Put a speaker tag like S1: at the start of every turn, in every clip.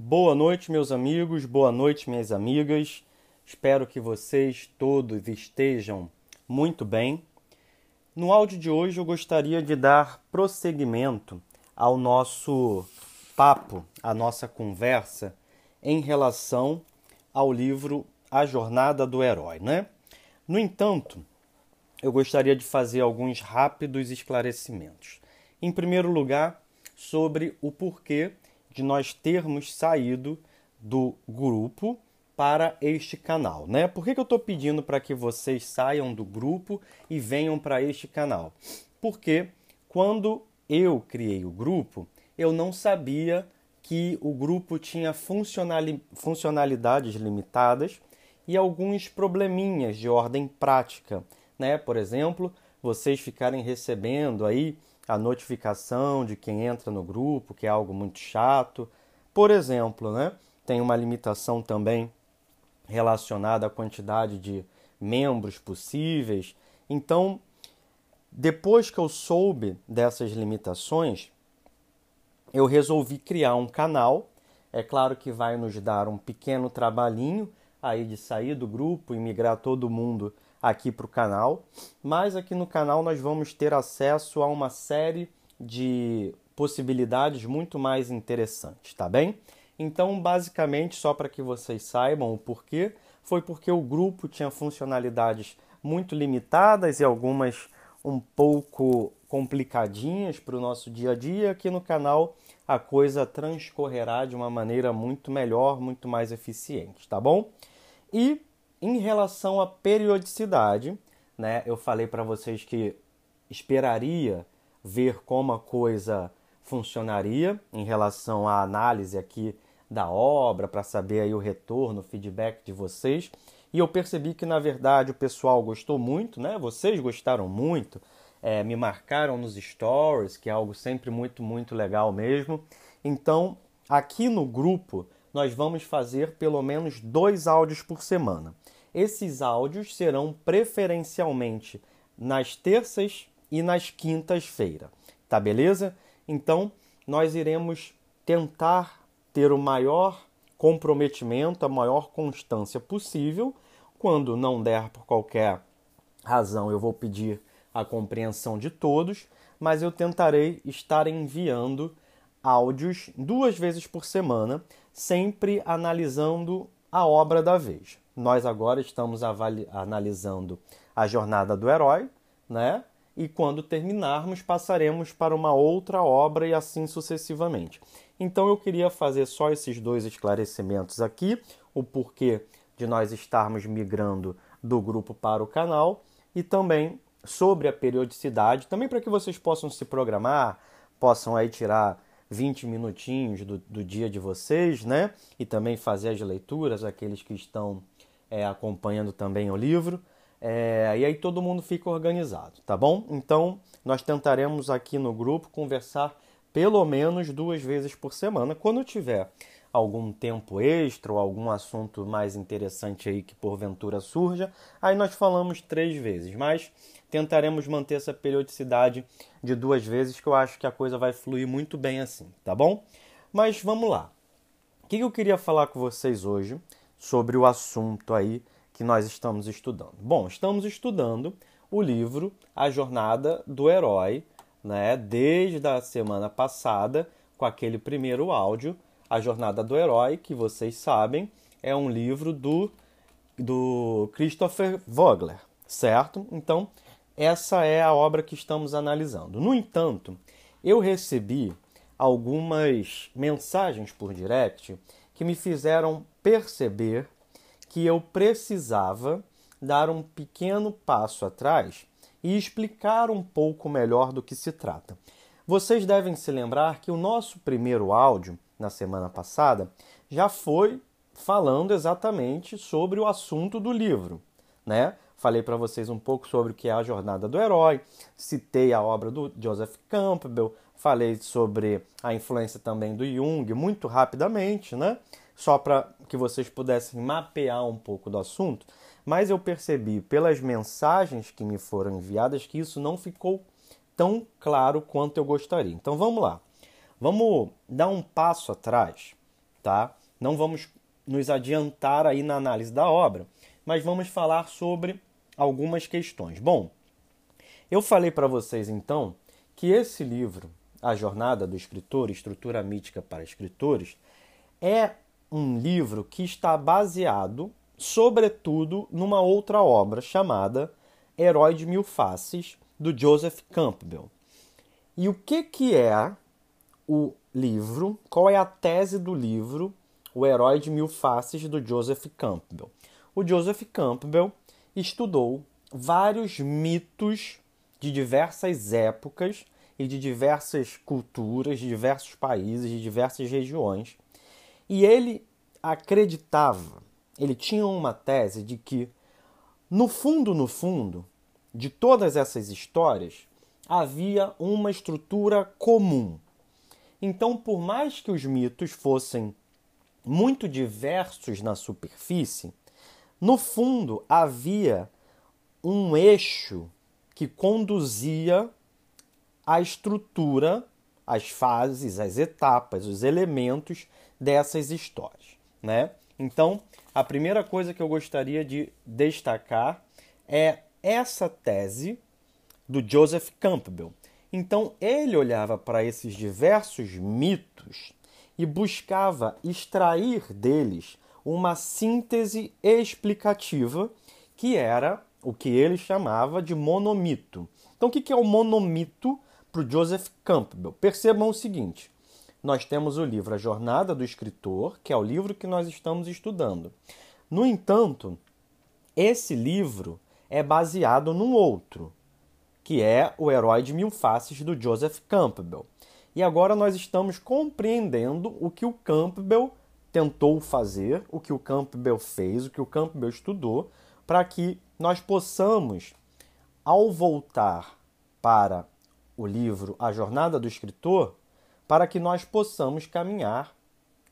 S1: Boa noite, meus amigos, boa noite, minhas amigas. Espero que vocês todos estejam muito bem. No áudio de hoje eu gostaria de dar prosseguimento ao nosso papo, à nossa conversa em relação ao livro A Jornada do Herói, né? No entanto, eu gostaria de fazer alguns rápidos esclarecimentos. Em primeiro lugar, sobre o porquê de nós termos saído do grupo para este canal, né? Por que, que eu estou pedindo para que vocês saiam do grupo e venham para este canal? Porque quando eu criei o grupo, eu não sabia que o grupo tinha funcionalidades limitadas e alguns probleminhas de ordem prática, né? Por exemplo, vocês ficarem recebendo aí a notificação de quem entra no grupo, que é algo muito chato. Por exemplo, né, tem uma limitação também relacionada à quantidade de membros possíveis. Então, depois que eu soube dessas limitações, eu resolvi criar um canal. É claro que vai nos dar um pequeno trabalhinho aí de sair do grupo e migrar todo mundo aqui para o canal, mas aqui no canal nós vamos ter acesso a uma série de possibilidades muito mais interessantes, tá bem? Então, basicamente, só para que vocês saibam o porquê, foi porque o grupo tinha funcionalidades muito limitadas e algumas um pouco complicadinhas para o nosso dia a dia. Aqui no canal a coisa transcorrerá de uma maneira muito melhor, muito mais eficiente, tá bom? E em relação à periodicidade, né, eu falei para vocês que esperaria ver como a coisa funcionaria em relação à análise aqui da obra para saber aí o retorno, o feedback de vocês. E eu percebi que na verdade o pessoal gostou muito, né? Vocês gostaram muito, é, me marcaram nos stories, que é algo sempre muito muito legal mesmo. Então aqui no grupo nós vamos fazer pelo menos dois áudios por semana. Esses áudios serão preferencialmente nas terças e nas quintas-feiras, tá beleza? Então, nós iremos tentar ter o maior comprometimento, a maior constância possível. Quando não der por qualquer razão, eu vou pedir a compreensão de todos, mas eu tentarei estar enviando áudios duas vezes por semana, sempre analisando a obra da vez. Nós agora estamos analisando a jornada do herói, né? E quando terminarmos, passaremos para uma outra obra e assim sucessivamente. Então eu queria fazer só esses dois esclarecimentos aqui, o porquê de nós estarmos migrando do grupo para o canal e também sobre a periodicidade, também para que vocês possam se programar, possam aí tirar 20 minutinhos do, do dia de vocês, né? E também fazer as leituras, aqueles que estão é, acompanhando também o livro. É, e aí todo mundo fica organizado, tá bom? Então nós tentaremos aqui no grupo conversar pelo menos duas vezes por semana. Quando tiver algum tempo extra ou algum assunto mais interessante aí que porventura surja, aí nós falamos três vezes, mas tentaremos manter essa periodicidade de duas vezes que eu acho que a coisa vai fluir muito bem assim, tá bom? Mas vamos lá. O que eu queria falar com vocês hoje sobre o assunto aí que nós estamos estudando? Bom, estamos estudando o livro A Jornada do Herói, né? Desde a semana passada, com aquele primeiro áudio a Jornada do Herói, que vocês sabem, é um livro do, do Christopher Vogler, certo? Então, essa é a obra que estamos analisando. No entanto, eu recebi algumas mensagens por direct que me fizeram perceber que eu precisava dar um pequeno passo atrás e explicar um pouco melhor do que se trata. Vocês devem se lembrar que o nosso primeiro áudio na semana passada, já foi falando exatamente sobre o assunto do livro, né? Falei para vocês um pouco sobre o que é a jornada do herói, citei a obra do Joseph Campbell, falei sobre a influência também do Jung muito rapidamente, né? Só para que vocês pudessem mapear um pouco do assunto, mas eu percebi pelas mensagens que me foram enviadas que isso não ficou tão claro quanto eu gostaria. Então vamos lá. Vamos dar um passo atrás tá? Não vamos nos adiantar aí na análise da obra, mas vamos falar sobre algumas questões. Bom, eu falei para vocês então que esse livro, A Jornada do Escritor, Estrutura Mítica para Escritores, é um livro que está baseado, sobretudo, numa outra obra chamada Herói de Mil Faces, do Joseph Campbell. E o que, que é o livro? Qual é a tese do livro O Herói de Mil Faces, do Joseph Campbell? O Joseph Campbell estudou vários mitos de diversas épocas e de diversas culturas, de diversos países, de diversas regiões. E ele acreditava, ele tinha uma tese de que, no fundo, no fundo, de todas essas histórias, havia uma estrutura comum. Então, por mais que os mitos fossem muito diversos na superfície, no fundo havia um eixo que conduzia a estrutura, as fases, as etapas, os elementos dessas histórias, né? Então, a primeira coisa que eu gostaria de destacar é essa tese do Joseph Campbell. Então, ele olhava para esses diversos mitos e buscava extrair deles uma síntese explicativa que era o que ele chamava de monomito. Então, o que é o monomito para o Joseph Campbell? Percebam o seguinte: nós temos o livro A Jornada do Escritor, que é o livro que nós estamos estudando. No entanto, esse livro é baseado num outro, que é O Herói de Mil Faces, do Joseph Campbell. E agora nós estamos compreendendo o que o Campbell tentou fazer, o que o Campbell fez, o que o Campbell estudou, para que nós possamos, ao voltar para o livro A Jornada do Escritor, para que nós possamos caminhar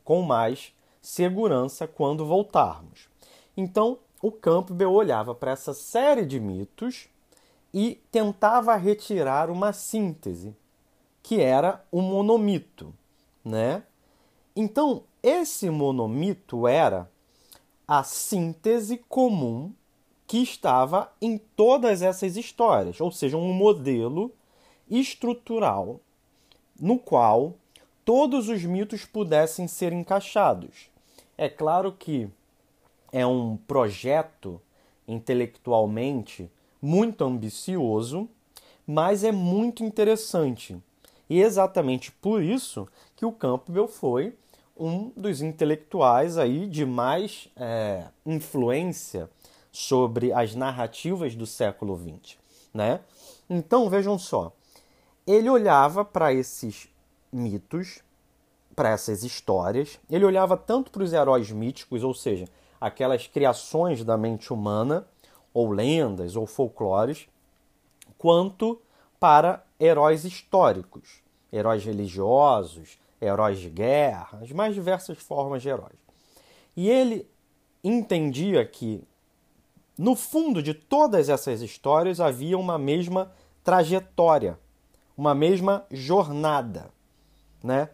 S1: com mais segurança quando voltarmos. Então, o Campbell olhava para essa série de mitos e tentava retirar uma síntese, que era o monomito, né? Então, esse monomito era a síntese comum que estava em todas essas histórias, ou seja, um modelo estrutural no qual todos os mitos pudessem ser encaixados. É claro que é um projeto intelectualmente muito ambicioso, mas é muito interessante. E exatamente por isso que o Campbell foi um dos intelectuais aí de mais é, influência sobre as narrativas do século XX, né? Então vejam só, ele olhava para esses mitos, para essas histórias, ele olhava tanto para os heróis míticos, ou seja, aquelas criações da mente humana, ou lendas, ou folclores, quanto para heróis históricos, heróis religiosos, heróis de guerra, as mais diversas formas de heróis. E ele entendia que no fundo de todas essas histórias havia uma mesma trajetória, uma mesma jornada, né?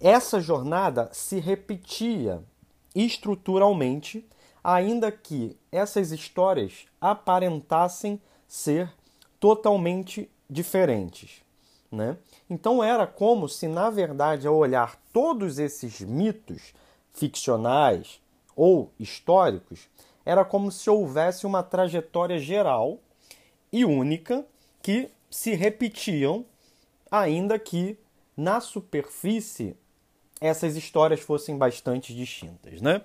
S1: Essa jornada se repetia estruturalmente, ainda que essas histórias aparentassem ser totalmente diferentes, né? Então era como se, na verdade, ao olhar todos esses mitos ficcionais ou históricos, era como se houvesse uma trajetória geral e única que se repetiam, ainda que na superfície essas histórias fossem bastante distintas, né?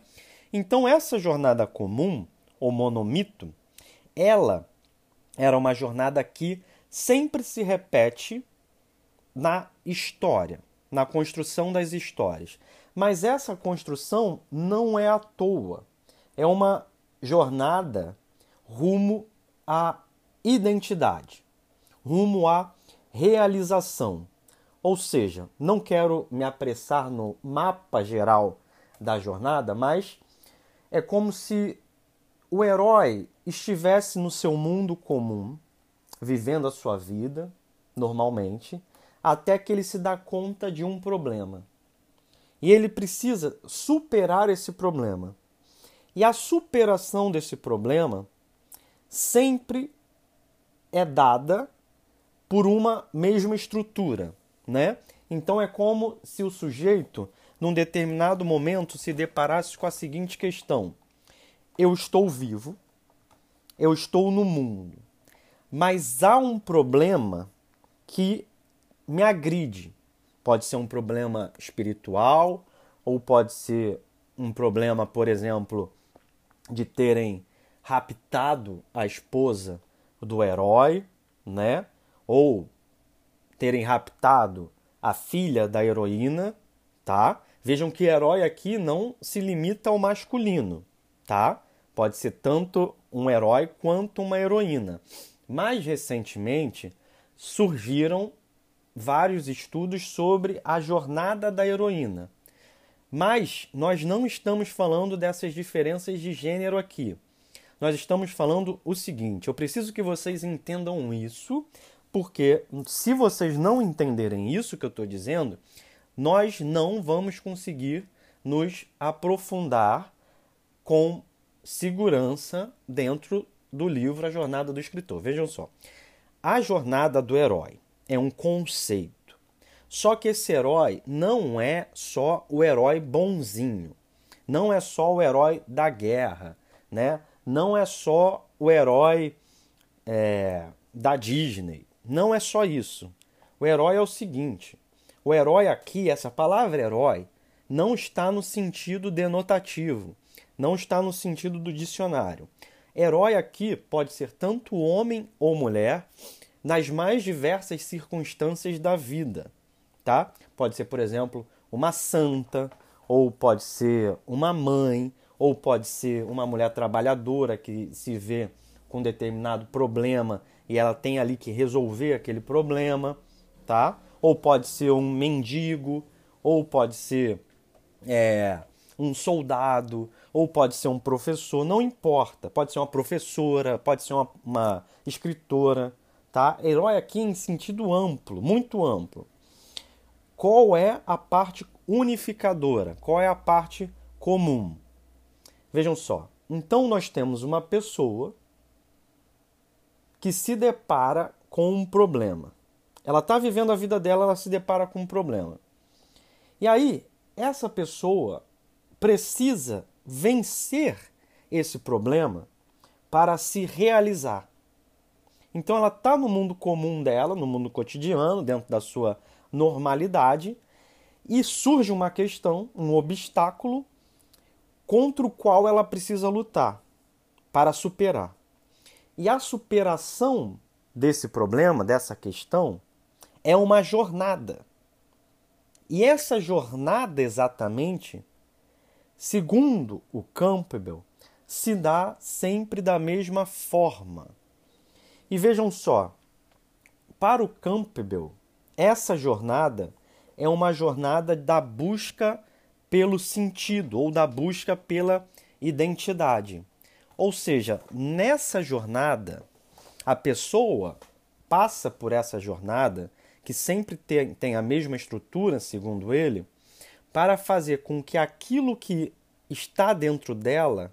S1: Então essa jornada comum, o monomito, ela era uma jornada que sempre se repete na história, na construção das histórias. Mas essa construção não é à toa. É uma jornada rumo à identidade, rumo à realização. Ou seja, não quero me apressar no mapa geral da jornada, mas é como se o herói estivesse no seu mundo comum, vivendo a sua vida normalmente, até que ele se dá conta de um problema. E ele precisa superar esse problema. E a superação desse problema sempre é dada por uma mesma estrutura, né? Então é como se o sujeito, num determinado momento, se deparasse com a seguinte questão: eu estou vivo, eu estou no mundo, mas há um problema que me agride. Pode ser um problema espiritual, ou pode ser um problema, por exemplo, de terem raptado a esposa do herói, né? Ou terem raptado a filha da heroína, tá? Vejam que herói aqui não se limita ao masculino, tá? Pode ser tanto um herói quanto uma heroína. Mais recentemente surgiram vários estudos sobre a jornada da heroína. Mas nós não estamos falando dessas diferenças de gênero aqui. Nós estamos falando o seguinte: eu preciso que vocês entendam isso, porque se vocês não entenderem isso que eu estou dizendo, nós não vamos conseguir nos aprofundar com segurança dentro do livro A Jornada do Escritor. Vejam só. A jornada do herói é um conceito. Só que esse herói não é só o herói bonzinho. Não é só o herói da guerra, né? Não é só o herói é, da Disney. Não é só isso. O herói é o seguinte: o herói aqui, essa palavra herói, não está no sentido denotativo, não está no sentido do dicionário. Herói aqui pode ser tanto homem ou mulher nas mais diversas circunstâncias da vida, tá? Pode ser, por exemplo, uma santa, ou pode ser uma mãe, ou pode ser uma mulher trabalhadora que se vê com determinado problema e ela tem ali que resolver aquele problema, tá? Ou pode ser um mendigo, ou pode ser é, um soldado, ou pode ser um professor, não importa. Pode ser uma professora, pode ser uma, uma escritora, tá? Herói aqui em sentido amplo, muito amplo. Qual é a parte unificadora? Qual é a parte comum? Vejam só. Então nós temos uma pessoa que se depara com um problema. Ela está vivendo a vida dela, ela se depara com um problema. E aí, essa pessoa precisa vencer esse problema para se realizar. Então ela está no mundo comum dela, no mundo cotidiano, dentro da sua normalidade, e surge uma questão, um obstáculo contra o qual ela precisa lutar para superar. E a superação desse problema, dessa questão, é uma jornada. E essa jornada exatamente Segundo o Campbell, se dá sempre da mesma forma. E vejam só, para o Campbell, essa jornada é uma jornada da busca pelo sentido ou da busca pela identidade. Ou seja, nessa jornada, a pessoa passa por essa jornada, que sempre tem, tem a mesma estrutura, segundo ele, para fazer com que aquilo que está dentro dela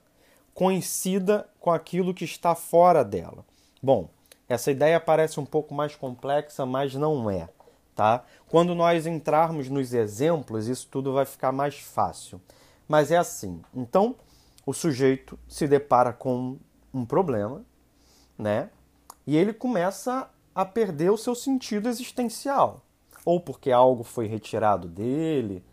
S1: coincida com aquilo que está fora dela. Bom, essa ideia parece um pouco mais complexa, mas não é, tá? Quando nós entrarmos nos exemplos, isso tudo vai ficar mais fácil. Mas é assim. Então, o sujeito se depara com um problema, né? E ele começa a perder o seu sentido existencial, ou porque algo foi retirado dele,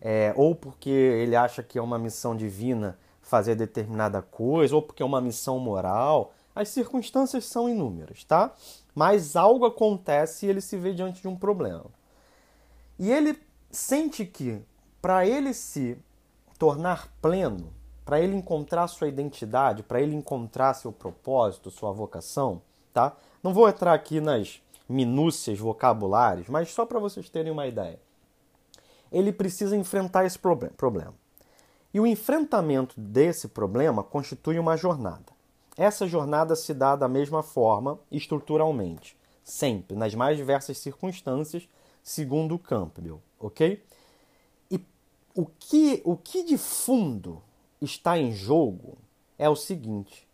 S1: é, ou porque ele acha que é uma missão divina fazer determinada coisa, ou porque é uma missão moral. As circunstâncias são inúmeras, tá? Mas algo acontece e ele se vê diante de um problema. E ele sente que, para ele se tornar pleno, para ele encontrar sua identidade, para ele encontrar seu propósito, sua vocação, tá? Não vou entrar aqui nas minúcias vocabulares, mas só para vocês terem uma ideia ele precisa enfrentar esse problema. E o enfrentamento desse problema constitui uma jornada. Essa jornada se dá da mesma forma, estruturalmente, sempre, nas mais diversas circunstâncias, segundo Campbell, ok? E o que, o que de fundo está em jogo é o seguinte: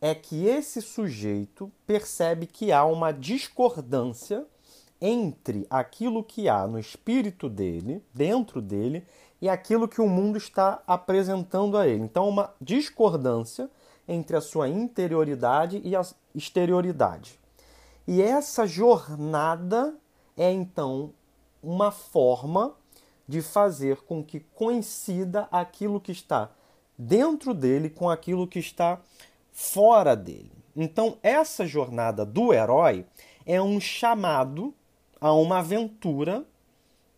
S1: é que esse sujeito percebe que há uma discordância entre aquilo que há no espírito dele, dentro dele, e aquilo que o mundo está apresentando a ele. Então, uma discordância entre a sua interioridade e a exterioridade. E essa jornada é então uma forma de fazer com que coincida aquilo que está dentro dele com aquilo que está fora dele. Então, essa jornada do herói é um chamado a uma aventura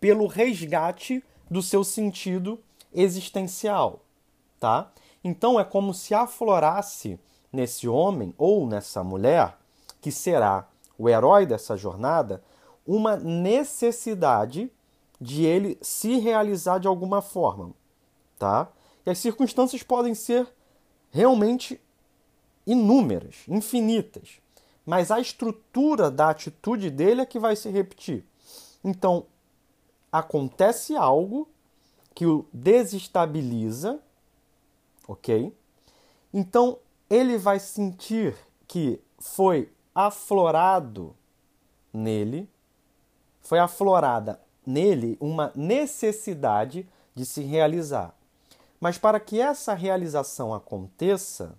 S1: pelo resgate do seu sentido existencial, tá? Então é como se aflorasse nesse homem ou nessa mulher, que será o herói dessa jornada, uma necessidade de ele se realizar de alguma forma, tá? E as circunstâncias podem ser realmente inúmeras, infinitas, mas a estrutura da atitude dele é que vai se repetir. Então, acontece algo que o desestabiliza, ok? Então, ele vai sentir que foi aflorado nele, foi aflorada nele uma necessidade de se realizar. Mas para que essa realização aconteça,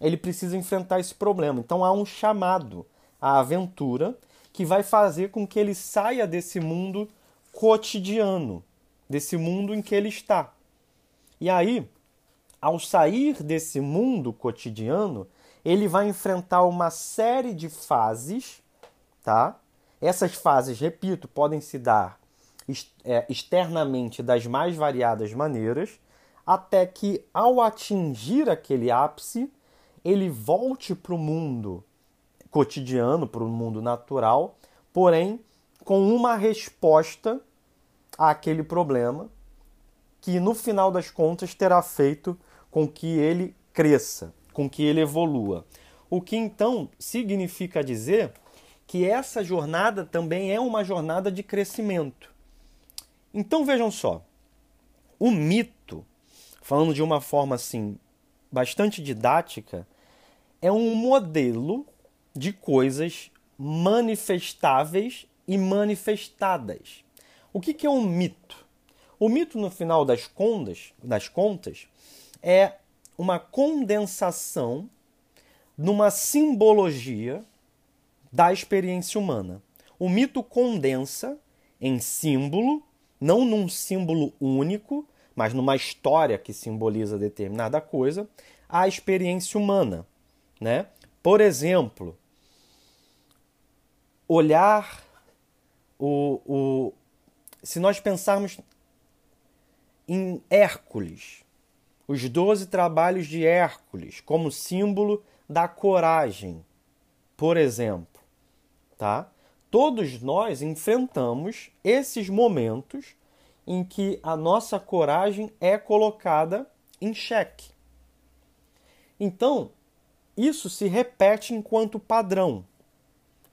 S1: ele precisa enfrentar esse problema. Então há um chamado à aventura que vai fazer com que ele saia desse mundo cotidiano, desse mundo em que ele está. E aí, ao sair desse mundo cotidiano, ele vai enfrentar uma série de fases, tá? Essas fases, repito, podem se dar é, externamente das mais variadas maneiras, até que, ao atingir aquele ápice, ele volte para o mundo cotidiano, para o mundo natural, porém com uma resposta àquele problema que no final das contas terá feito com que ele cresça, com que ele evolua. O que então significa dizer que essa jornada também é uma jornada de crescimento. Então vejam só, o mito, falando de uma forma assim bastante didática, é um modelo de coisas manifestáveis e manifestadas. O que, que é um mito? O mito, no final das das contas, é uma condensação numa simbologia da experiência humana. O mito condensa em símbolo, não num símbolo único, mas numa história que simboliza determinada coisa, a experiência humana. Né? Por exemplo, olhar o, o. Se nós pensarmos em Hércules, os doze trabalhos de Hércules como símbolo da coragem, por exemplo, tá? Todos nós enfrentamos esses momentos em que a nossa coragem é colocada em xeque. Então, isso se repete enquanto padrão.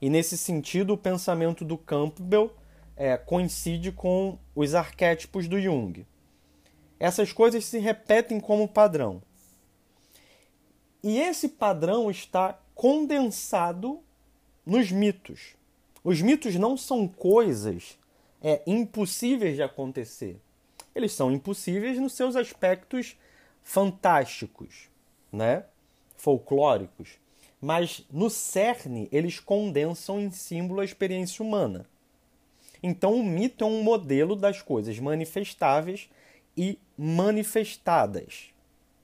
S1: E nesse sentido, o pensamento do Campbell é, coincide com os arquétipos do Jung. Essas coisas se repetem como padrão. E esse padrão está condensado nos mitos. Os mitos não são coisas é, impossíveis de acontecer. Eles são impossíveis nos seus aspectos fantásticos, né? Folclóricos, mas no cerne eles condensam em símbolo a experiência humana. Então o mito é um modelo das coisas manifestáveis e manifestadas.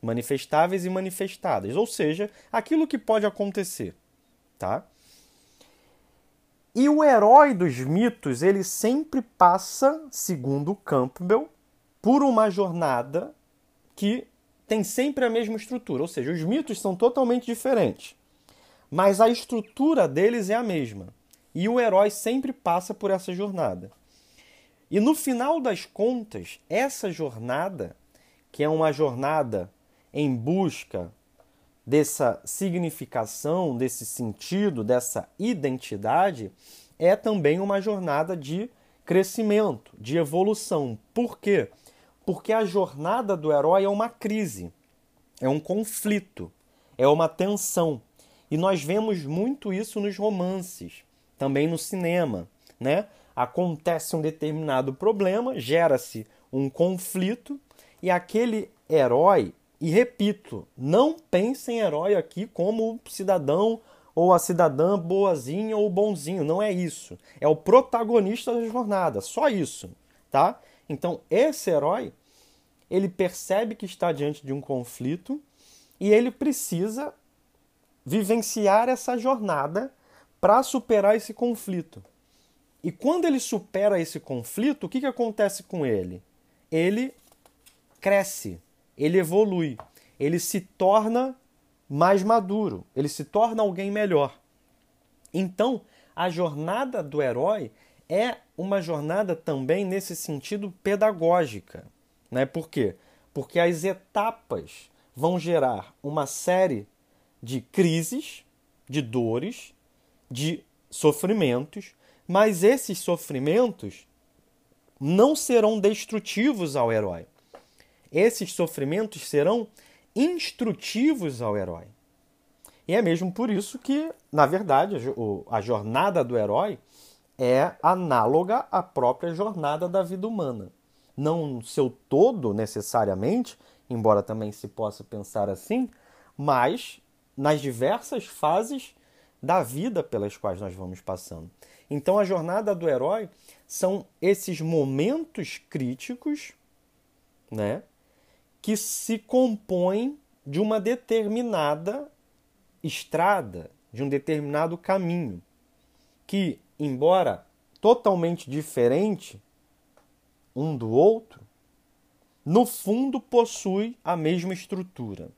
S1: Manifestáveis e manifestadas, ou seja, aquilo que pode acontecer, tá? E o herói dos mitos, ele sempre passa, segundo Campbell, por uma jornada que tem sempre a mesma estrutura, ou seja, os mitos são totalmente diferentes, mas a estrutura deles é a mesma. E o herói sempre passa por essa jornada. E no final das contas, essa jornada, que é uma jornada em busca dessa significação, desse sentido, dessa identidade, é também uma jornada de crescimento, de evolução. Por quê? A jornada do herói é uma crise, é um conflito, é uma tensão. E nós vemos muito isso nos romances, também no cinema, né? Acontece um determinado problema, gera-se um conflito e aquele herói, e repito, não pense em herói aqui como cidadão ou a cidadã boazinha ou bonzinho, não é isso. É o protagonista da jornada, só isso, tá? Então, esse herói, ele percebe que está diante de um conflito e ele precisa vivenciar essa jornada para superar esse conflito. E quando ele supera esse conflito, o que, que acontece com ele? Ele cresce, ele evolui, ele se torna mais maduro, ele se torna alguém melhor. Então, a jornada do herói é uma jornada também nesse sentido pedagógica. Né? Por quê? Porque as etapas vão gerar uma série de crises, de dores, de sofrimentos, mas esses sofrimentos não serão destrutivos ao herói. Esses sofrimentos serão instrutivos ao herói. E é mesmo por isso que, na verdade, a jornada do herói é análoga à própria jornada da vida humana. Não seu todo, necessariamente, embora também se possa pensar assim, mas nas diversas fases da vida pelas quais nós vamos passando. Então, a jornada do herói são esses momentos críticos, né, que se compõem de uma determinada estrada, de um determinado caminho, que, embora totalmente diferente um do outro, no fundo possui a mesma estrutura.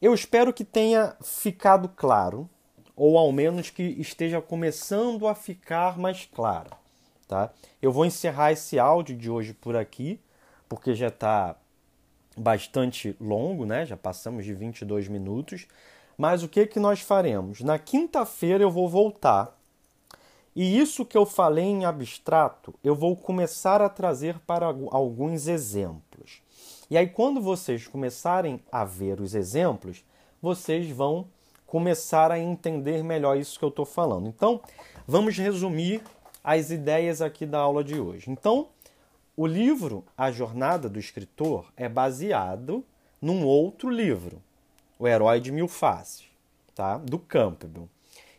S1: Eu espero que tenha ficado claro, ou ao menos que esteja começando a ficar mais claro. Tá? Eu vou encerrar esse áudio de hoje por aqui, porque já está bastante longo, né? já passamos de 22 minutos. Mas o que, que nós faremos? Na quinta-feira eu vou voltar e isso que eu falei em abstrato, eu vou começar a trazer para alguns exemplos. E aí, quando vocês começarem a ver os exemplos, vocês vão começar a entender melhor isso que eu estou falando. Então, vamos resumir as ideias aqui da aula de hoje. Então, o livro A Jornada do Escritor é baseado num outro livro, O Herói de Mil Faces, tá? do Campbell.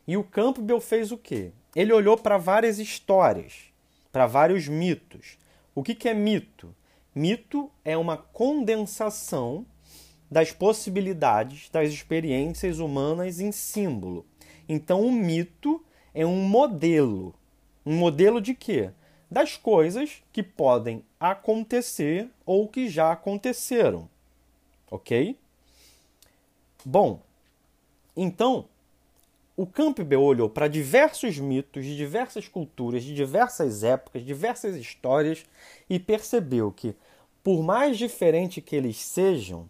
S1: E o Campbell fez o quê? Ele olhou para várias histórias, para vários mitos. O que, que é mito? Mito é uma condensação das possibilidades das experiências humanas em símbolo. Então, o mito é um modelo. Um modelo de quê? Das coisas que podem acontecer ou que já aconteceram. Ok? Bom, então, o Campbell olhou para diversos mitos de diversas culturas, de diversas épocas, diversas histórias e percebeu que, por mais diferente que eles sejam,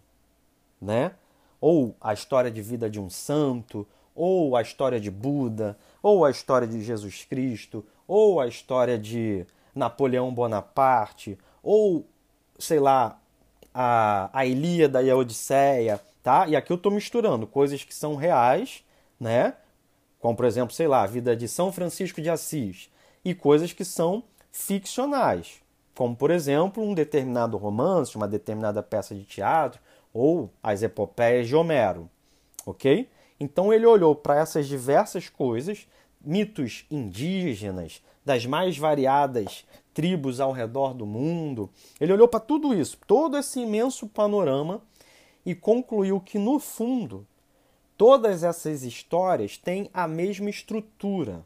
S1: né? Ou a história de vida de um santo, ou a história de Buda, ou a história de Jesus Cristo, ou a história de Napoleão Bonaparte, ou sei lá, a, a Ilíada e a Odisseia, tá? E aqui eu estou misturando coisas que são reais, né? Como por exemplo, sei lá, a vida de São Francisco de Assis, e coisas que são ficcionais, como por exemplo um determinado romance, uma determinada peça de teatro ou as epopeias de Homero, ok? Então ele olhou para essas diversas coisas, mitos indígenas, das mais variadas tribos ao redor do mundo. Ele olhou para tudo isso, todo esse imenso panorama e concluiu que no fundo Todas essas histórias têm a mesma estrutura.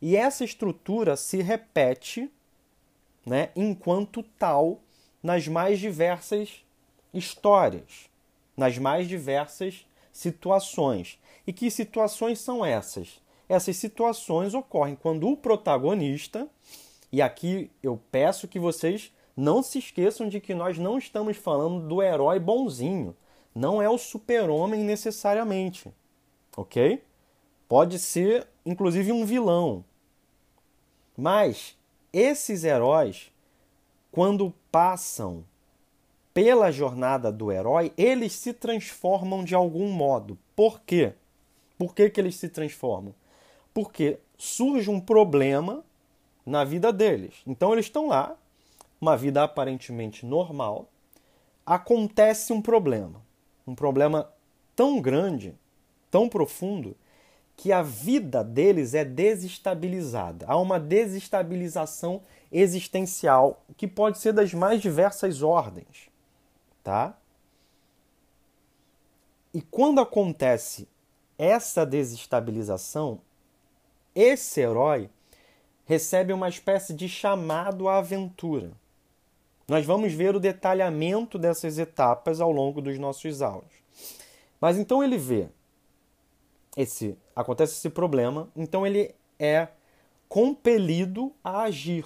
S1: E essa estrutura se repete né, enquanto tal nas mais diversas histórias, nas mais diversas situações. E que situações são essas? Essas situações ocorrem quando o protagonista, e aqui eu peço que vocês não se esqueçam de que nós não estamos falando do herói bonzinho não é o super-homem necessariamente, ok? Pode ser, inclusive, um vilão. Mas esses heróis, quando passam pela jornada do herói, eles se transformam de algum modo. Por quê? Por que, que eles se transformam? Porque surge um problema na vida deles. Então eles estão lá, uma vida aparentemente normal, acontece um problema. Um problema tão grande, tão profundo, que a vida deles é desestabilizada. Há uma desestabilização existencial que pode ser das mais diversas ordens, tá? E quando acontece essa desestabilização, esse herói recebe uma espécie de chamado à aventura. Nós vamos ver o detalhamento dessas etapas ao longo dos nossos áudios. Mas então ele vê esse acontece esse problema, então ele é compelido a agir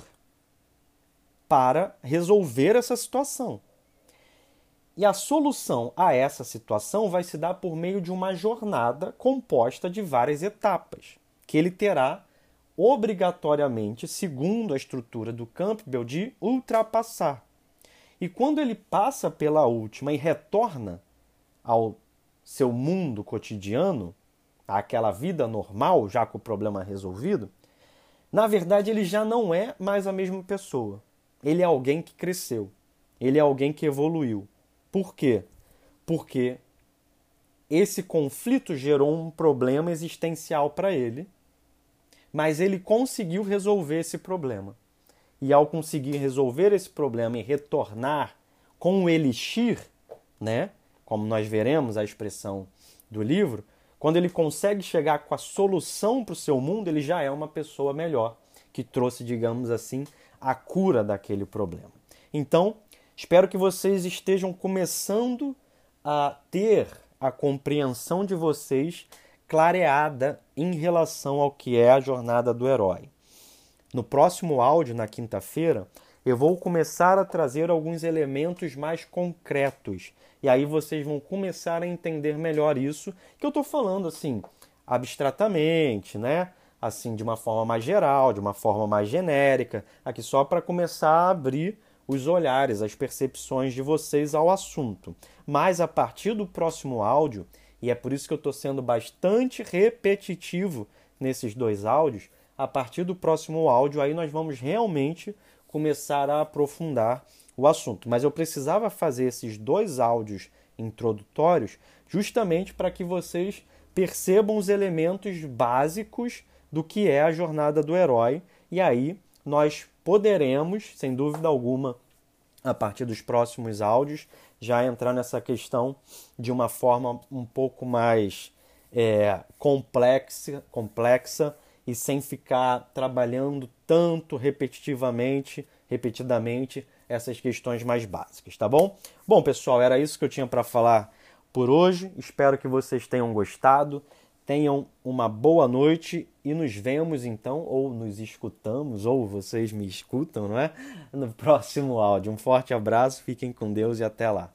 S1: para resolver essa situação. E a solução a essa situação vai se dar por meio de uma jornada composta de várias etapas, que ele terá obrigatoriamente, segundo a estrutura do Campbell, de ultrapassar. E quando ele passa pela última e retorna ao seu mundo cotidiano, àquela vida normal, já com o problema resolvido, na verdade ele já não é mais a mesma pessoa. Ele é alguém que cresceu. Ele é alguém que evoluiu. Por quê? Porque esse conflito gerou um problema existencial para ele, mas ele conseguiu resolver esse problema. E ao conseguir resolver esse problema e retornar com o elixir, né? Como nós veremos a expressão do livro, quando ele consegue chegar com a solução para o seu mundo, ele já é uma pessoa melhor, que trouxe, digamos assim, a cura daquele problema. Então, espero que vocês estejam começando a ter a compreensão de vocês clareada em relação ao que é a jornada do herói. No próximo áudio, na quinta-feira, eu vou começar a trazer alguns elementos mais concretos. E aí vocês vão começar a entender melhor isso que eu estou falando assim, abstratamente, né? Assim, de uma forma mais geral, de uma forma mais genérica, aqui só para começar a abrir os olhares, as percepções de vocês ao assunto. Mas a partir do próximo áudio, e é por isso que eu estou sendo bastante repetitivo nesses dois áudios. A partir do próximo áudio, aí nós vamos realmente começar a aprofundar o assunto. Mas eu precisava fazer esses dois áudios introdutórios justamente para que vocês percebam os elementos básicos do que é a jornada do herói. E aí nós poderemos, sem dúvida alguma, a partir dos próximos áudios, já entrar nessa questão de uma forma um pouco mais é, complexa, complexa e sem ficar trabalhando tanto repetitivamente, repetidamente essas questões mais básicas, tá bom? Bom, pessoal, era isso que eu tinha para falar por hoje. Espero que vocês tenham gostado. Tenham uma boa noite e nos vemos então, ou nos escutamos, ou vocês me escutam, não é? No próximo áudio. Um forte abraço, fiquem com Deus e até lá.